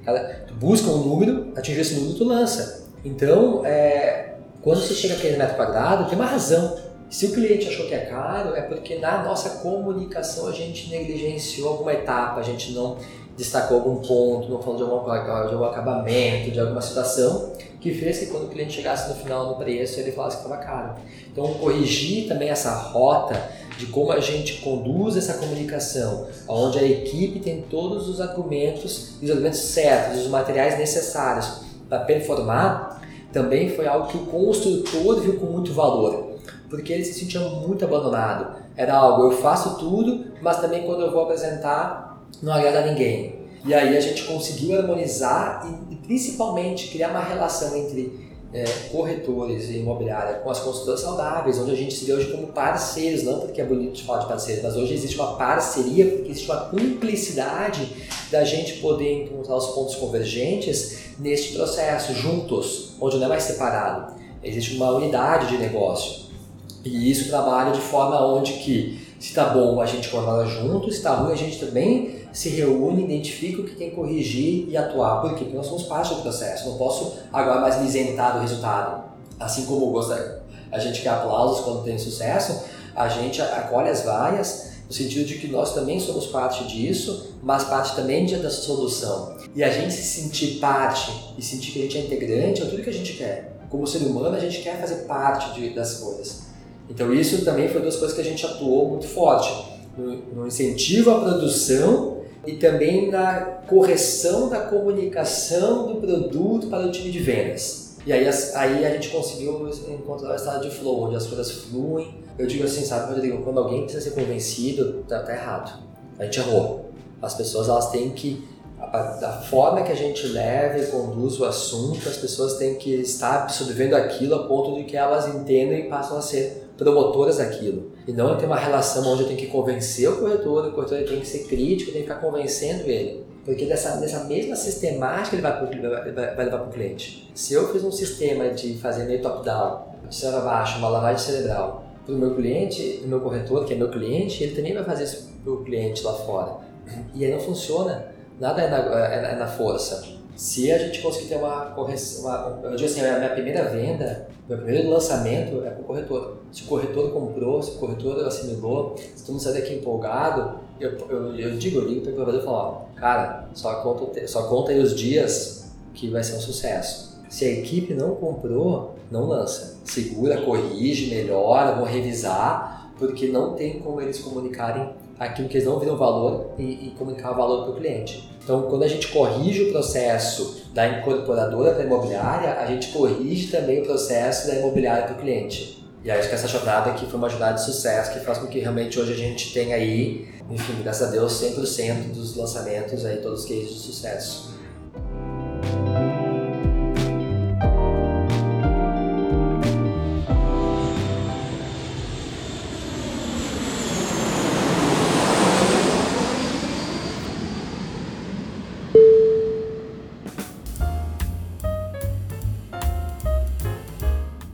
Cada, tu busca um número, atingir esse número, tu lança. Então, é, quando você chega aquele metro quadrado, tem uma razão. Se o cliente achou que é caro, é porque na nossa comunicação a gente negligenciou alguma etapa, a gente não destacou algum ponto, não falou de algum, de algum acabamento, de alguma situação, que fez que quando o cliente chegasse no final no preço ele falasse que estava caro. Então, corrigir também essa rota de como a gente conduz essa comunicação, onde a equipe tem todos os argumentos, os argumentos certos, os materiais necessários para performar, também foi algo que o construtor viu com muito valor, porque ele se sentia muito abandonado. Era algo, eu faço tudo, mas também quando eu vou apresentar, não agrada ninguém. E aí a gente conseguiu harmonizar e, e principalmente criar uma relação entre é, corretores e imobiliária com as consultoras saudáveis, onde a gente se vê hoje como parceiros, não porque é bonito falar de parceiros, mas hoje existe uma parceria, porque existe uma cumplicidade da gente poder encontrar os pontos convergentes neste processo, juntos, onde não é mais separado. Existe uma unidade de negócio. E isso trabalha de forma onde que, se está bom, a gente trabalha junto, se está ruim, a gente também se reúne, identifica o que tem que corrigir e atuar. Por quê? Porque nós somos parte do processo. Não posso agora mais me isentar do resultado. Assim como gosta, a gente quer aplausos quando tem sucesso, a gente acolhe as vaias no sentido de que nós também somos parte disso, mas parte também da solução. E a gente se sentir parte e sentir que a gente é integrante é tudo que a gente quer. Como ser humano, a gente quer fazer parte de, das coisas. Então isso também foi duas coisas que a gente atuou muito forte. No, no incentivo à produção e também na correção da comunicação do produto para o time de vendas. E aí, aí a gente conseguiu encontrar o estado de flow, onde as coisas fluem. Eu digo assim, sabe, Rodrigo, quando alguém precisa ser convencido, tá, tá errado. A gente errou. As pessoas elas têm que da forma que a gente leva e conduz o assunto, as pessoas têm que estar absorvendo aquilo a ponto de que elas entendam e passam a ser promotoras daquilo. E não ter uma relação onde eu tenho que convencer o corretor, o corretor tem que ser crítico, tem que ficar convencendo ele. Porque dessa, dessa mesma sistemática ele vai, vai, vai levar para o cliente. Se eu fiz um sistema de fazer meio top-down, de cima baixo, uma lavagem cerebral, para o meu cliente, o meu corretor, que é meu cliente, ele também vai fazer isso para o cliente lá fora. E aí não funciona. Nada é na, é, é na força. Se a gente conseguir ter uma correção, uma, eu digo assim, a minha primeira venda, meu primeiro lançamento é para o corretor. Se o corretor comprou, se o corretor assimilou, se todo mundo sai daqui empolgado, eu, eu, eu digo, eu ligo para o corretor e falo, ó, cara, só conta, só conta aí os dias que vai ser um sucesso. Se a equipe não comprou, não lança. Segura, corrige, melhora, vão revisar, porque não tem como eles comunicarem aquilo que eles não viram valor e, e comunicar valor para o cliente. Então, quando a gente corrige o processo da incorporadora para a imobiliária, a gente corrige também o processo da imobiliária para o cliente. E acho que essa jornada aqui foi uma jornada de sucesso que faz com que realmente hoje a gente tenha aí, enfim, graças a Deus, 100% dos lançamentos aí, todos os cases de sucesso.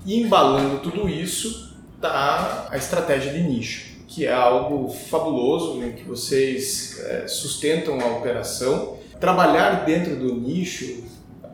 E embalando tudo isso está a estratégia de nicho, que é algo fabuloso em né, que vocês é, sustentam a operação. Trabalhar dentro do nicho,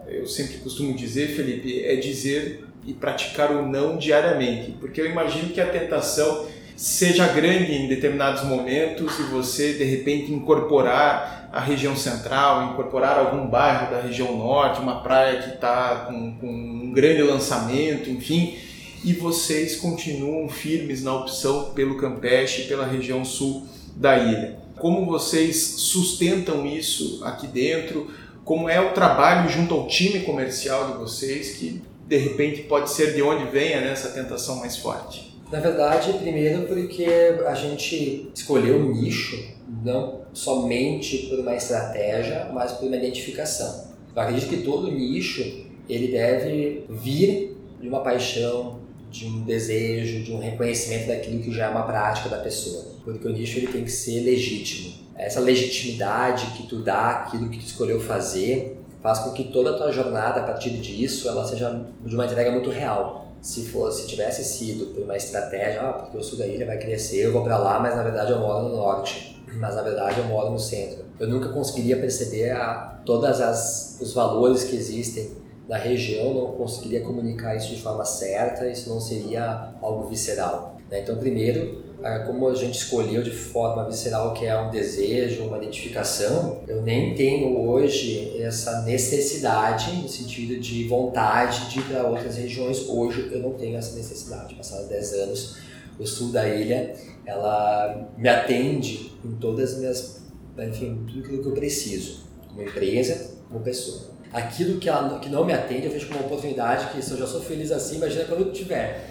eu sempre costumo dizer, Felipe, é dizer e praticar o não diariamente, porque eu imagino que a tentação seja grande em determinados momentos e você de repente incorporar a região central, incorporar algum bairro da região norte, uma praia que está com, com um grande lançamento, enfim, e vocês continuam firmes na opção pelo Campeche, pela região sul da ilha. Como vocês sustentam isso aqui dentro? Como é o trabalho junto ao time comercial de vocês, que de repente pode ser de onde venha né, essa tentação mais forte? Na verdade, primeiro porque a gente escolheu o nicho não somente por uma estratégia, mas por uma identificação. Eu acredito que todo nicho ele deve vir de uma paixão, de um desejo, de um reconhecimento daquilo que já é uma prática da pessoa. Porque o nicho ele tem que ser legítimo. Essa legitimidade que tu dá aquilo que tu escolheu fazer faz com que toda a tua jornada a partir disso ela seja de uma entrega muito real se fosse, se tivesse sido por uma estratégia, ah, porque o sul da ilha vai crescer, eu vou para lá, mas na verdade eu moro no norte, mas na verdade eu moro no centro. Eu nunca conseguiria perceber a, todas as os valores que existem na região, não conseguiria comunicar isso de forma certa, isso não seria algo visceral. Né? Então, primeiro, como a gente escolheu de forma visceral que é um desejo, uma identificação, eu nem tenho hoje essa necessidade, no sentido de vontade de ir para outras regiões. Hoje eu não tenho essa necessidade. Passados 10 anos, o sul da ilha, ela me atende em todas as minhas, enfim, tudo aquilo que eu preciso, como empresa, como pessoa. Aquilo que, ela, que não me atende, eu vejo como uma oportunidade que se eu já sou feliz assim, imagina quando eu tiver.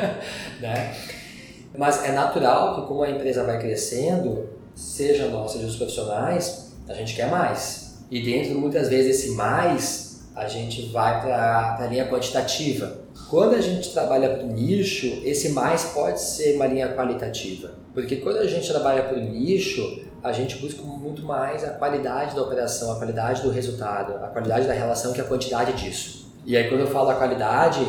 né? Mas é natural que como a empresa vai crescendo, seja nós, seja os profissionais, a gente quer mais. E dentro, muitas vezes, esse mais, a gente vai para a linha quantitativa. Quando a gente trabalha para o nicho, esse mais pode ser uma linha qualitativa. Porque quando a gente trabalha para o nicho, a gente busca muito mais a qualidade da operação, a qualidade do resultado, a qualidade da relação que a quantidade disso. E aí quando eu falo a qualidade,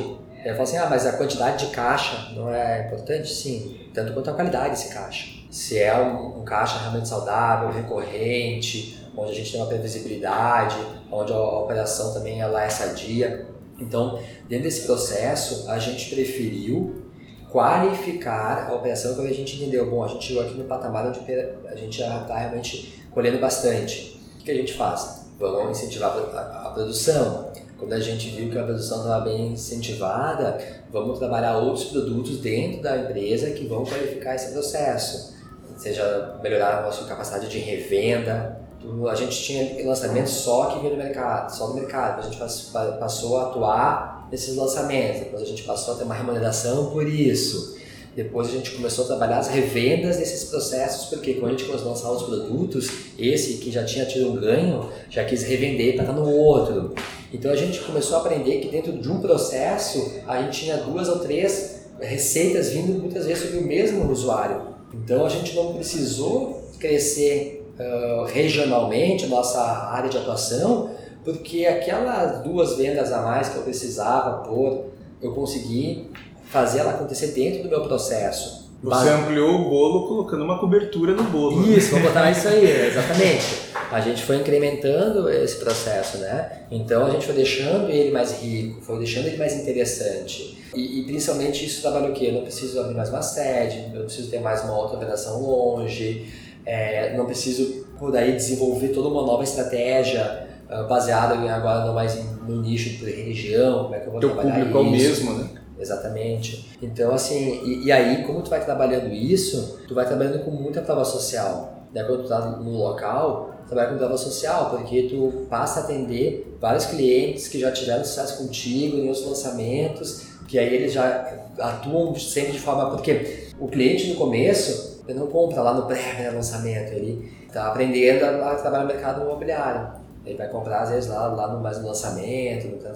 eu falo assim, ah, mas a quantidade de caixa não é importante? Sim, tanto quanto a qualidade desse caixa. Se é um, um caixa realmente saudável, recorrente, onde a gente tem uma previsibilidade, onde a, a operação também ela é sadia. Então, dentro desse processo, a gente preferiu qualificar a operação quando a gente entendeu, bom, a gente chegou aqui no patamar onde a gente já está realmente colhendo bastante. O que a gente faz? Vamos incentivar a, a produção. Quando a gente viu que a produção estava bem incentivada, vamos trabalhar outros produtos dentro da empresa que vão qualificar esse processo. Seja melhorar a nossa capacidade de revenda. A gente tinha lançamentos só que vinha do mercado, só do mercado. A gente passou a atuar nesses lançamentos. Depois a gente passou a ter uma remuneração por isso. Depois a gente começou a trabalhar as revendas desses processos, porque quando a gente começou a lançar os produtos, esse que já tinha tido um ganho, já quis revender para estar no outro. Então a gente começou a aprender que dentro de um processo, a gente tinha duas ou três receitas vindo muitas vezes sobre o mesmo usuário. Então a gente não precisou crescer uh, regionalmente, nossa área de atuação, porque aquelas duas vendas a mais que eu precisava pôr, eu consegui fazer ela acontecer dentro do meu processo. Você ampliou o bolo colocando uma cobertura no bolo. Isso, vamos botar isso aí, exatamente. A gente foi incrementando esse processo, né? Então a gente foi deixando ele mais rico, foi deixando ele mais interessante. E, e principalmente isso trabalha o quê? Eu não preciso abrir mais uma sede, eu não preciso ter mais uma outra operação longe, é, não preciso por aí desenvolver toda uma nova estratégia baseado em agora não mais no nicho de religião, como é que eu vou Teu trabalhar público isso. é o mesmo, né? Exatamente. Então, assim, e, e, aí, como tu vai trabalhando isso, tu vai trabalhando com muita prova social. Né? Quando tu tá no local, trabalha com prova social, porque tu passa a atender vários clientes que já tiveram sucesso contigo em outros lançamentos, que aí eles já atuam sempre de forma... Porque o cliente no começo, ele não compra lá no pré-lançamento, ele está aprendendo a, a trabalhar no mercado imobiliário. Ele vai comprar, às vezes, lá, lá no, mais no lançamento. Então,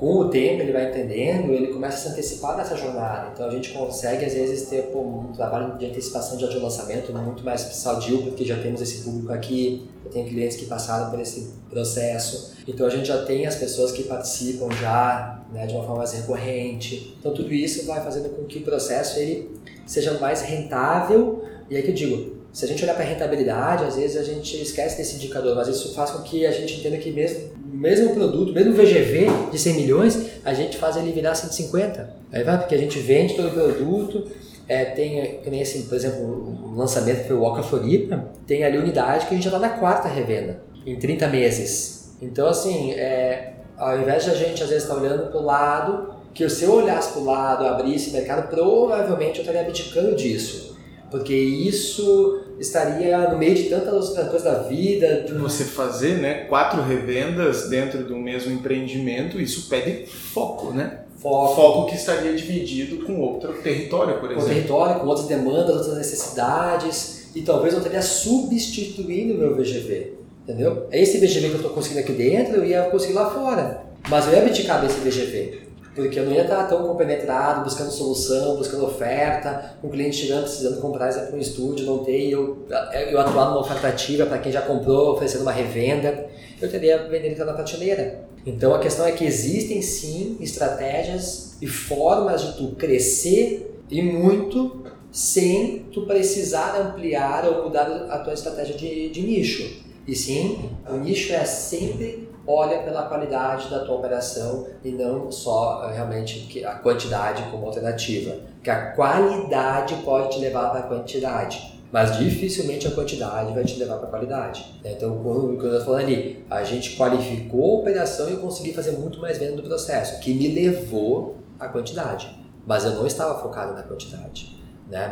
com o tempo, ele vai entendendo, ele começa a se antecipar nessa jornada. Então, a gente consegue, às vezes, ter pô, um trabalho de antecipação de lançamento muito mais sadio, porque já temos esse público aqui, eu tenho clientes que passaram por esse processo. Então, a gente já tem as pessoas que participam já né, de uma forma mais recorrente. Então, tudo isso vai fazendo com que o processo ele seja mais rentável. E aí que eu digo, se a gente olhar para a rentabilidade, às vezes a gente esquece desse indicador, mas isso faz com que a gente entenda que mesmo mesmo produto, mesmo VGV de 100 milhões, a gente faz ele virar 150. Aí vai, porque a gente vende todo o produto, é, tem, assim, por exemplo, o lançamento foi o Walker Floripa, tem ali unidade que a gente já está na quarta revenda, em 30 meses. Então, assim, é, ao invés de a gente às vezes estar tá olhando para o lado, que se eu olhasse para o lado, abrisse mercado, provavelmente eu estaria abdicando disso porque isso estaria no meio de tantas outras coisas da vida. De... Você fazer né, quatro revendas dentro do mesmo empreendimento, isso pede foco, né? Foco. Foco que estaria dividido com outro território, por exemplo. Com território, com outras demandas, outras necessidades, e talvez eu estaria substituindo o meu VGV. Entendeu? Esse VGV que eu estou conseguindo aqui dentro, eu ia conseguir lá fora. Mas eu ia abdicar desse VGV porque eu não ia estar tão compenetrado, buscando solução, buscando oferta, com o cliente chegando precisando comprar um estúdio, não ter, eu, eu atuar numa oferta ativa para quem já comprou, oferecendo uma revenda, eu teria vendendo na prateleira. Então a questão é que existem sim estratégias e formas de tu crescer e muito sem tu precisar ampliar ou mudar a tua estratégia de, de nicho. E sim, o nicho é sempre olha pela qualidade da tua operação e não só eh, realmente a quantidade como alternativa. Que a qualidade pode te levar para a quantidade, mas dificilmente a quantidade vai te levar para a qualidade. Então, como eu estou falando ali, a gente qualificou a operação e eu consegui fazer muito mais venda do processo, que me levou à quantidade. Mas eu não estava focado na quantidade, né?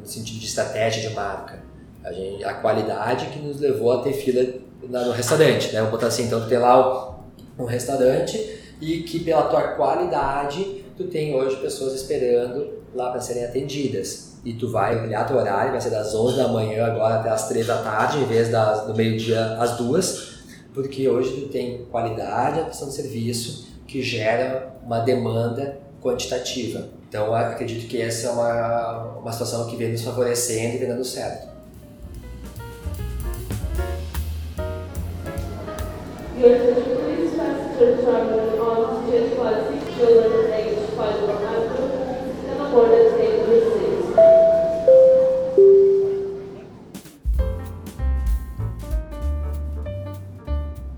no sentido de estratégia de marca. A, gente, a qualidade que nos levou a ter fila no restaurante, né? Vou botar assim, então tu tem lá um restaurante e que pela tua qualidade tu tem hoje pessoas esperando lá para serem atendidas. E tu vai olhar teu horário, vai ser das 11 da manhã agora até as 3 da tarde, em vez das, do meio-dia às 2. porque hoje tu tem qualidade, a prestação de serviço que gera uma demanda quantitativa. Então, acredito que essa é uma, uma situação que vem nos favorecendo e vem dando certo.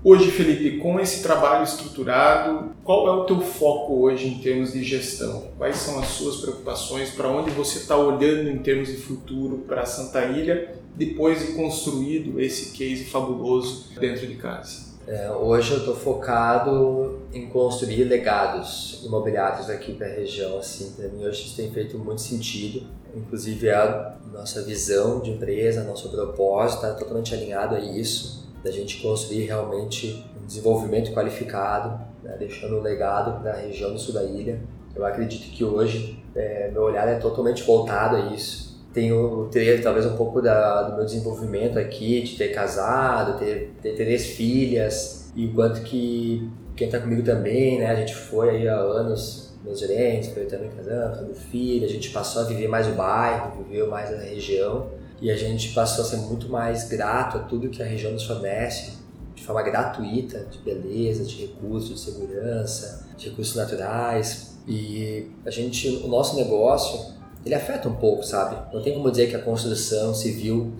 Hoje, Felipe, com esse trabalho estruturado, qual é o teu foco hoje em termos de gestão? Quais são as suas preocupações? Para onde você está olhando em termos de futuro para Santa Ilha, depois de construído esse case fabuloso dentro de casa? É, hoje eu estou focado em construir legados imobiliários aqui para a região. Assim, para mim hoje isso tem feito muito sentido. Inclusive a nossa visão de empresa, nosso propósito está totalmente alinhado a isso da gente construir realmente um desenvolvimento qualificado, né, deixando um legado para a região do sul da ilha. Eu acredito que hoje é, meu olhar é totalmente voltado a isso. Tenho ter talvez um pouco da, do meu desenvolvimento aqui, de ter casado, ter, ter três filhas, e o quanto que quem está comigo também, né? A gente foi aí há anos, meus gerentes, foi também casando, tendo filho, a gente passou a viver mais o bairro, viveu mais a região e a gente passou a ser muito mais grato a tudo que a região nos fornece de forma gratuita, de beleza, de recursos, de segurança, de recursos naturais. E a gente, o nosso negócio, ele afeta um pouco, sabe? Não tem como dizer que a construção civil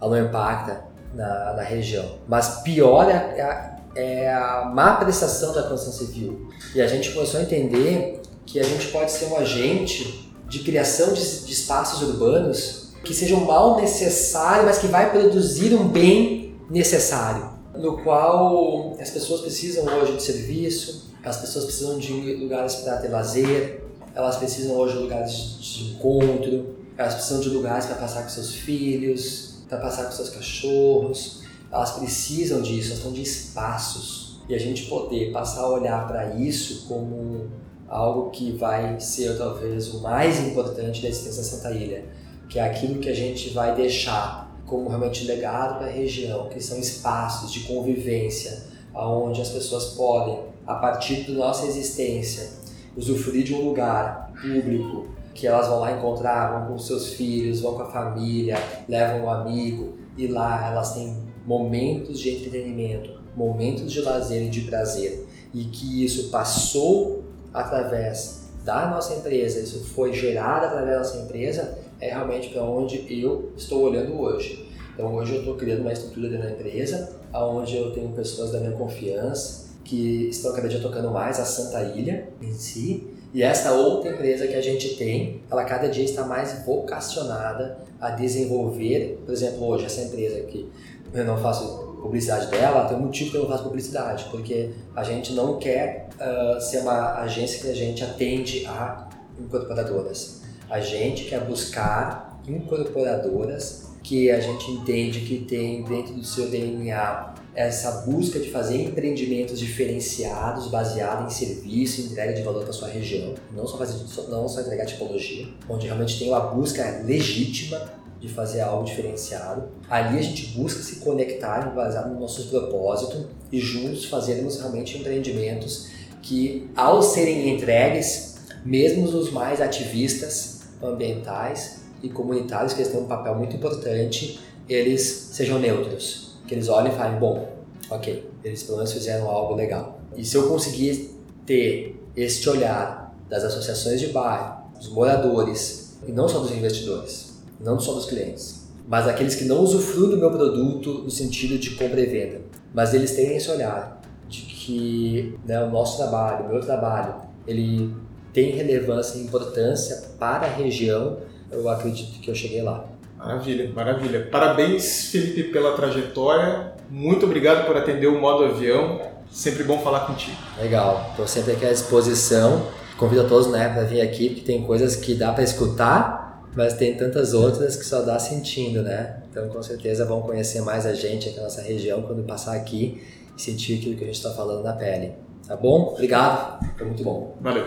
não impacta na, na região. Mas pior é a, é a má prestação da construção civil. E a gente começou a entender que a gente pode ser um agente de criação de, de espaços urbanos que seja um mal necessário, mas que vai produzir um bem necessário, no qual as pessoas precisam hoje de serviço, as pessoas precisam de lugares para ter lazer, elas precisam hoje de lugares de encontro, elas precisam de lugares para passar com seus filhos, para passar com seus cachorros, elas precisam disso, elas estão de espaços. E a gente poder passar a olhar para isso como algo que vai ser talvez o mais importante da existência da Santa Ilha que é aquilo que a gente vai deixar como realmente legado para a região, que são espaços de convivência, onde as pessoas podem, a partir da nossa existência, usufruir de um lugar público, que elas vão lá encontrar, vão com seus filhos, vão com a família, levam um amigo, e lá elas têm momentos de entretenimento, momentos de lazer e de prazer, e que isso passou através da nossa empresa, isso foi gerado através da nossa empresa, é realmente para onde eu estou olhando hoje. Então hoje eu estou criando uma estrutura dentro da empresa, onde eu tenho pessoas da minha confiança que estão cada dia tocando mais a Santa Ilha em si. E essa outra empresa que a gente tem, ela cada dia está mais vocacionada a desenvolver, por exemplo, hoje essa empresa aqui, eu não faço publicidade dela, tem um motivo que eu não faço publicidade, porque a gente não quer uh, ser uma agência que a gente atende a incorporadoras. A gente quer buscar incorporadoras que a gente entende que tem dentro do seu DNA essa busca de fazer empreendimentos diferenciados baseados em serviço entrega de valor para sua região, não só fazer não só entregar tipologia, onde realmente tem uma busca legítima de fazer algo diferenciado. Ali a gente busca se conectar baseado no nosso propósito e juntos fazermos realmente empreendimentos que, ao serem entregues, mesmo os mais ativistas, ambientais e comunitários, que eles têm um papel muito importante, eles sejam neutros. Que eles olhem e falem, bom, ok, eles pelo menos fizeram algo legal. E se eu conseguir ter este olhar das associações de bairro, dos moradores, e não só dos investidores, não só dos clientes, mas aqueles que não usufruem do meu produto no sentido de compra e venda, mas eles terem esse olhar de que né, o nosso trabalho, o meu trabalho, ele tem relevância e importância para a região, eu acredito que eu cheguei lá. Maravilha, maravilha. Parabéns, Felipe, pela trajetória. Muito obrigado por atender o modo avião. Sempre bom falar contigo. Legal. Estou sempre aqui à disposição. Convido a todos né, para vir aqui, porque tem coisas que dá para escutar, mas tem tantas outras que só dá sentindo, né? Então, com certeza, vão conhecer mais a gente aqui na nossa região quando passar aqui e sentir aquilo que a gente está falando na pele. Tá bom? Obrigado. Foi muito bom. Valeu.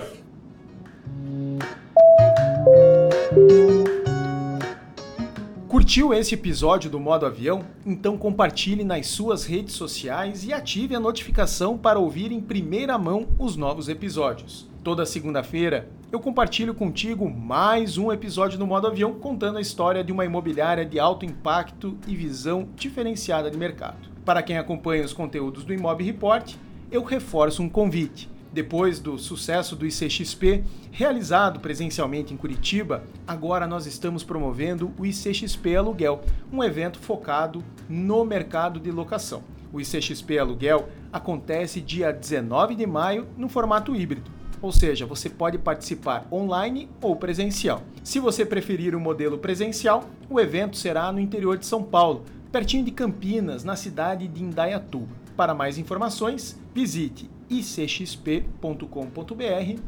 Curtiu esse episódio do Modo Avião? Então compartilhe nas suas redes sociais e ative a notificação para ouvir em primeira mão os novos episódios. Toda segunda-feira eu compartilho contigo mais um episódio do Modo Avião contando a história de uma imobiliária de alto impacto e visão diferenciada de mercado. Para quem acompanha os conteúdos do Imob Report, eu reforço um convite. Depois do sucesso do ICXP, realizado presencialmente em Curitiba, agora nós estamos promovendo o ICXP Aluguel, um evento focado no mercado de locação. O ICXP Aluguel acontece dia 19 de maio no formato híbrido, ou seja, você pode participar online ou presencial. Se você preferir o modelo presencial, o evento será no interior de São Paulo, pertinho de Campinas, na cidade de Indaiatuba. Para mais informações, visite icxp.com.br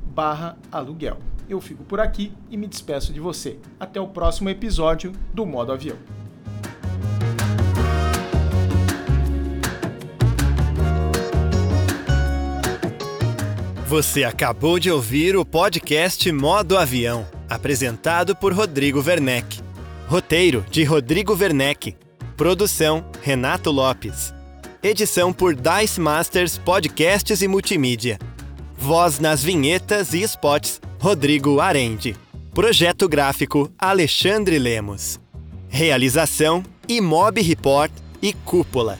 barra aluguel. Eu fico por aqui e me despeço de você. Até o próximo episódio do Modo Avião. Você acabou de ouvir o podcast Modo Avião, apresentado por Rodrigo Werneck. Roteiro de Rodrigo Werneck. Produção Renato Lopes. Edição por Dice Masters Podcasts e Multimídia. Voz nas vinhetas e spots, Rodrigo Arende. Projeto gráfico, Alexandre Lemos. Realização, Imob Report e Cúpula.